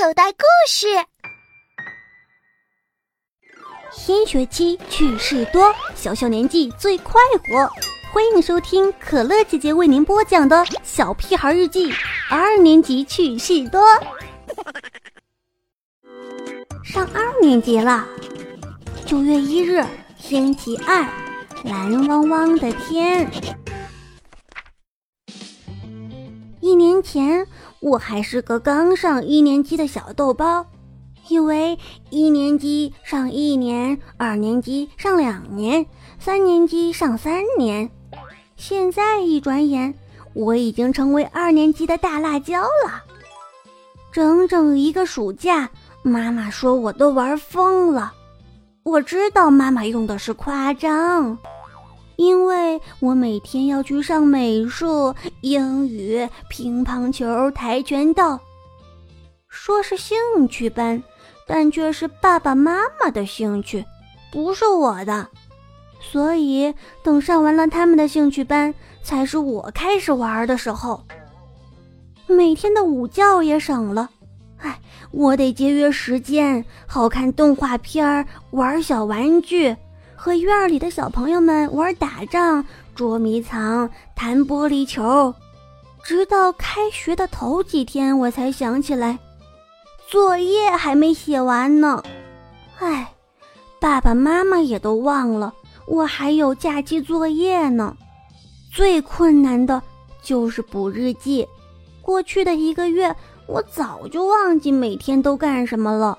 口袋故事。新学期趣事多，小小年纪最快活。欢迎收听可乐姐姐为您播讲的《小屁孩日记》二年级趣事多。上二年级了，九月一日，星期二，蓝汪汪的天。年前，我还是个刚上一年级的小豆包，以为一年级上一年，二年级上两年，三年级上三年。现在一转眼，我已经成为二年级的大辣椒了。整整一个暑假，妈妈说我都玩疯了。我知道妈妈用的是夸张。因为我每天要去上美术、英语、乒乓球、跆拳道，说是兴趣班，但却是爸爸妈妈的兴趣，不是我的。所以等上完了他们的兴趣班，才是我开始玩的时候。每天的午觉也省了，唉，我得节约时间，好看动画片玩小玩具。和院里的小朋友们玩打仗、捉迷藏、弹玻璃球，直到开学的头几天，我才想起来，作业还没写完呢。唉，爸爸妈妈也都忘了我还有假期作业呢。最困难的就是补日记，过去的一个月，我早就忘记每天都干什么了，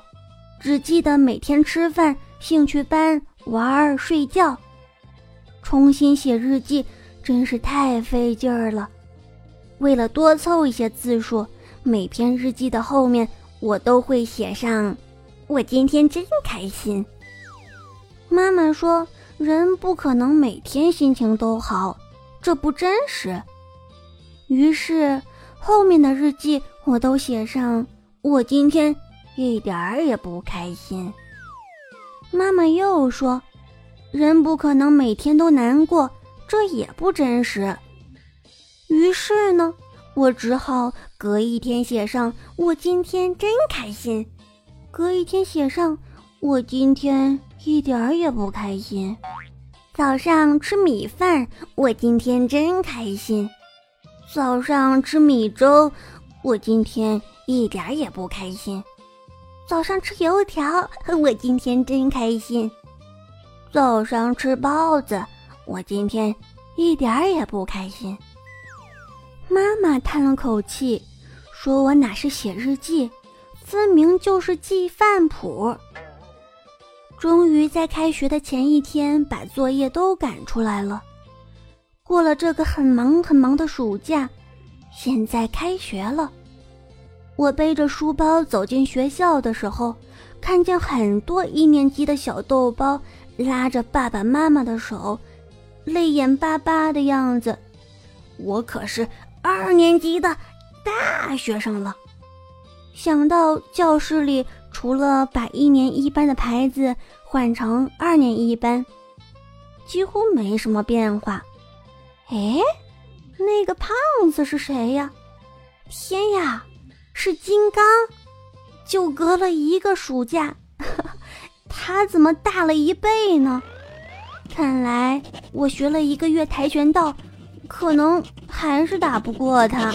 只记得每天吃饭、兴趣班。玩儿睡觉，重新写日记真是太费劲儿了。为了多凑一些字数，每篇日记的后面我都会写上“我今天真开心”。妈妈说，人不可能每天心情都好，这不真实。于是后面的日记我都写上“我今天一点儿也不开心”。妈妈又说：“人不可能每天都难过，这也不真实。”于是呢，我只好隔一天写上“我今天真开心”，隔一天写上“我今天一点儿也不开心”。早上吃米饭，我今天真开心；早上吃米粥，我今天一点儿也不开心。早上吃油条，我今天真开心。早上吃包子，我今天一点也不开心。妈妈叹了口气，说我哪是写日记，分明就是记饭谱。终于在开学的前一天把作业都赶出来了。过了这个很忙很忙的暑假，现在开学了。我背着书包走进学校的时候，看见很多一年级的小豆包拉着爸爸妈妈的手，泪眼巴巴的样子。我可是二年级的大学生了。想到教室里除了把一年一班的牌子换成二年一班，几乎没什么变化。哎，那个胖子是谁呀？天呀！是金刚，就隔了一个暑假，他怎么大了一倍呢？看来我学了一个月跆拳道，可能还是打不过他。